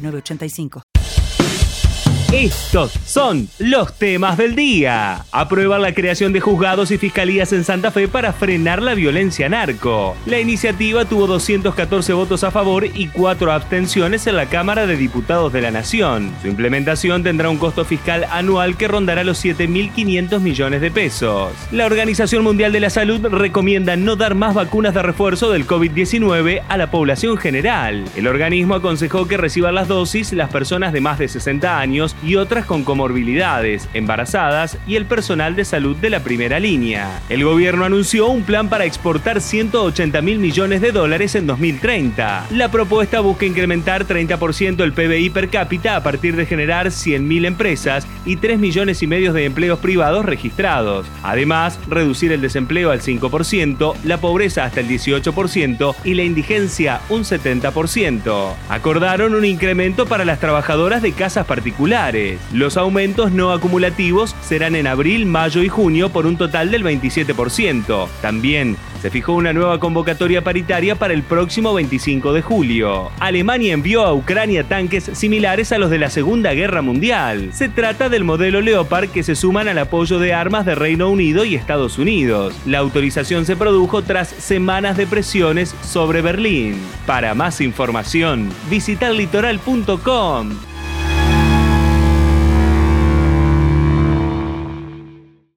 985. Estos son los temas del día. Aprueba la creación de juzgados y fiscalías en Santa Fe para frenar la violencia narco. La iniciativa tuvo 214 votos a favor y 4 abstenciones en la Cámara de Diputados de la Nación. Su implementación tendrá un costo fiscal anual que rondará los 7.500 millones de pesos. La Organización Mundial de la Salud recomienda no dar más vacunas de refuerzo del COVID-19 a la población general. El organismo aconsejó que reciban las dosis las personas de más de 60 años y otras con comorbilidades, embarazadas y el personal de salud de la primera línea. El gobierno anunció un plan para exportar 180 mil millones de dólares en 2030. La propuesta busca incrementar 30% el PBI per cápita a partir de generar 100.000 empresas y 3 millones y medio de empleos privados registrados. Además, reducir el desempleo al 5%, la pobreza hasta el 18% y la indigencia un 70%. Acordaron un incremento para las trabajadoras de casas particulares los aumentos no acumulativos serán en abril, mayo y junio por un total del 27%. También se fijó una nueva convocatoria paritaria para el próximo 25 de julio. Alemania envió a Ucrania tanques similares a los de la Segunda Guerra Mundial. Se trata del modelo Leopard que se suman al apoyo de armas de Reino Unido y Estados Unidos. La autorización se produjo tras semanas de presiones sobre Berlín. Para más información, visita litoral.com.